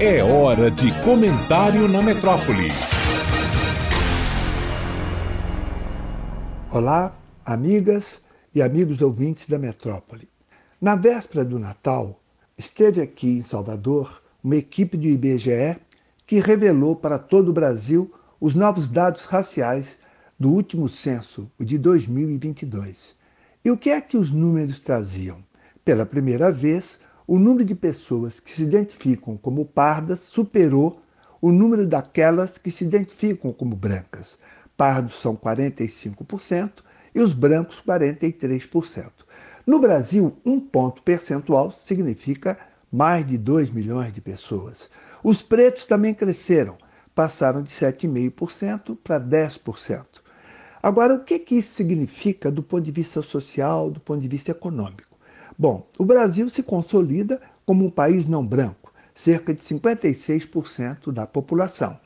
É hora de comentário na metrópole. Olá, amigas e amigos ouvintes da metrópole. Na véspera do Natal, esteve aqui em Salvador uma equipe do IBGE que revelou para todo o Brasil os novos dados raciais do último censo, o de 2022. E o que é que os números traziam? Pela primeira vez, o número de pessoas que se identificam como pardas superou o número daquelas que se identificam como brancas. Pardos são 45% e os brancos 43%. No Brasil, um ponto percentual significa mais de 2 milhões de pessoas. Os pretos também cresceram, passaram de 7,5% para 10%. Agora, o que, que isso significa do ponto de vista social, do ponto de vista econômico? Bom, o Brasil se consolida como um país não branco, cerca de 56% da população.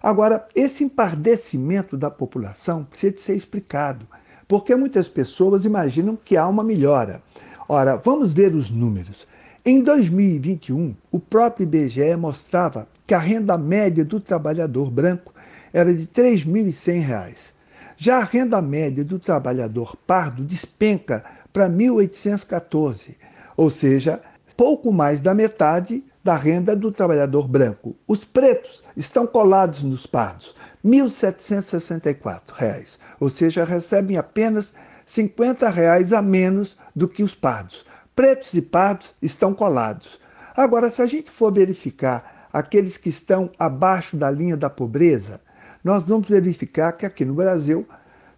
Agora, esse empardecimento da população precisa de ser explicado, porque muitas pessoas imaginam que há uma melhora. Ora, vamos ver os números. Em 2021, o próprio IBGE mostrava que a renda média do trabalhador branco era de R$ 3.100. Já a renda média do trabalhador pardo despenca para 1814, ou seja, pouco mais da metade da renda do trabalhador branco. Os pretos estão colados nos pardos, R$ 1.764, ou seja, recebem apenas 50 reais a menos do que os pardos. Pretos e pardos estão colados. Agora, se a gente for verificar aqueles que estão abaixo da linha da pobreza, nós vamos verificar que aqui no Brasil,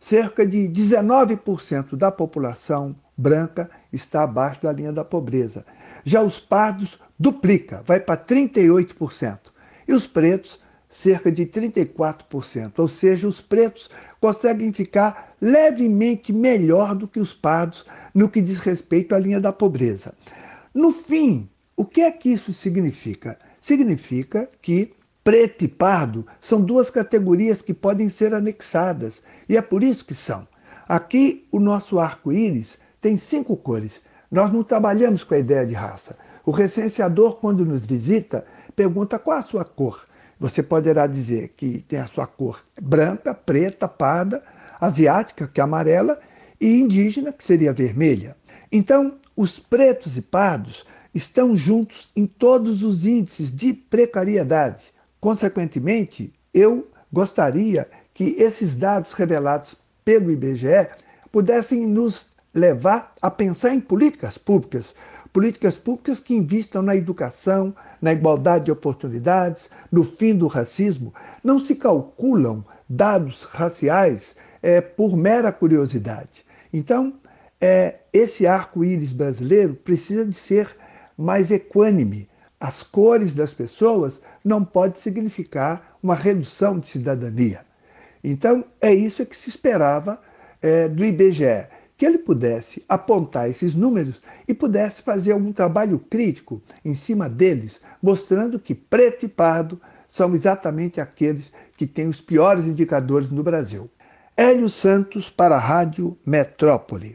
cerca de 19% da população branca está abaixo da linha da pobreza. Já os pardos duplica, vai para 38%. E os pretos, cerca de 34%. Ou seja, os pretos conseguem ficar levemente melhor do que os pardos no que diz respeito à linha da pobreza. No fim, o que é que isso significa? Significa que preto e pardo são duas categorias que podem ser anexadas, e é por isso que são. Aqui, o nosso arco-íris tem cinco cores. Nós não trabalhamos com a ideia de raça. O recenseador, quando nos visita, pergunta qual a sua cor. Você poderá dizer que tem a sua cor branca, preta, parda, asiática, que é amarela, e indígena, que seria vermelha. Então, os pretos e pardos estão juntos em todos os índices de precariedade. Consequentemente, eu gostaria que esses dados revelados pelo IBGE pudessem nos levar a pensar em políticas públicas, políticas públicas que investam na educação, na igualdade de oportunidades, no fim do racismo. Não se calculam dados raciais é, por mera curiosidade. Então, é, esse arco-íris brasileiro precisa de ser mais equânime. As cores das pessoas não pode significar uma redução de cidadania. Então, é isso que se esperava é, do IBGE que ele pudesse apontar esses números e pudesse fazer algum trabalho crítico em cima deles, mostrando que preto e pardo são exatamente aqueles que têm os piores indicadores no Brasil. Hélio Santos para a Rádio Metrópole.